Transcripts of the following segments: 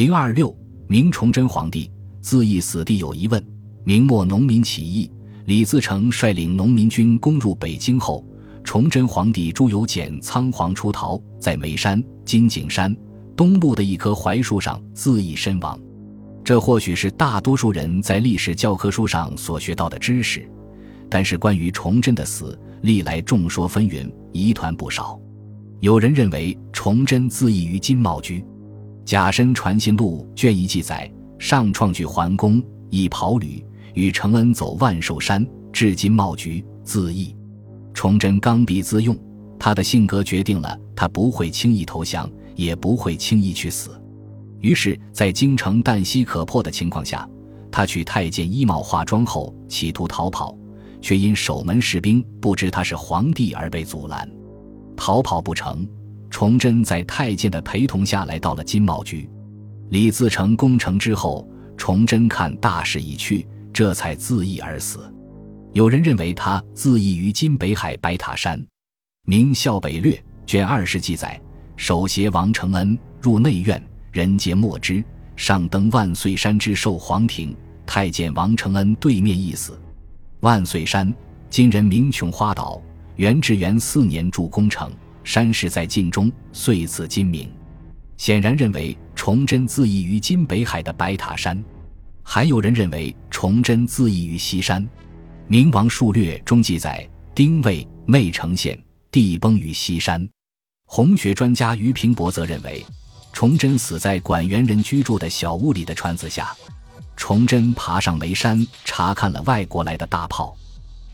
零二六，明崇祯皇帝自缢死地有疑问。明末农民起义，李自成率领农民军攻入北京后，崇祯皇帝朱由检仓皇出逃，在眉山金井山东部的一棵槐树上自缢身亡。这或许是大多数人在历史教科书上所学到的知识，但是关于崇祯的死，历来众说纷纭，疑团不少。有人认为崇祯自缢于金茂居，《甲申传信录》卷一记载：上创具桓公，以袍履。与承恩走万寿山，至金茂局自缢。崇祯刚愎自用，他的性格决定了他不会轻易投降，也不会轻易去死。于是，在京城旦夕可破的情况下，他去太监衣帽化妆后，企图逃跑，却因守门士兵不知他是皇帝而被阻拦。逃跑不成，崇祯在太监的陪同下来到了金茂局。李自成攻城之后，崇祯看大势已去。这才自缢而死。有人认为他自缢于今北海白塔山。《明孝北略》卷二十记载：首携王承恩入内院，人皆莫知。上登万岁山之寿皇庭，太监王承恩对面一死。万岁山，今人名琼花岛。元至元四年筑工程，山势在晋中，遂赐金名。显然认为崇祯自缢于今北海的白塔山。还有人认为崇祯自缢于西山，《明王述略》中记载：丁未，内城县，地崩于西山。红学专家于平伯则认为，崇祯死在管园人居住的小屋里的船子下。崇祯爬上煤山，查看了外国来的大炮。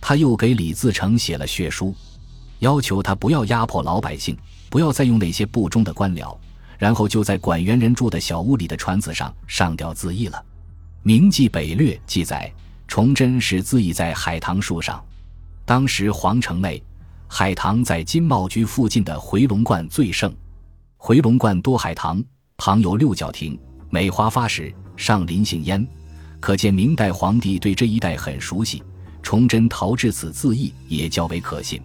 他又给李自成写了血书，要求他不要压迫老百姓，不要再用那些不忠的官僚，然后就在管园人住的小屋里的船子上上吊自缢了。《明记北略》记载，崇祯是自缢在海棠树上。当时皇城内海棠在金茂居附近的回龙观最盛，回龙观多海棠，旁有六角亭，梅花发时，上林杏烟，可见明代皇帝对这一带很熟悉。崇祯逃至此自缢也较为可信，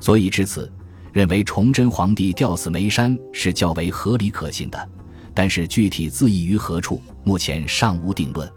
所以至此，认为崇祯皇帝吊死眉山是较为合理可信的。但是具体自缢于何处，目前尚无定论。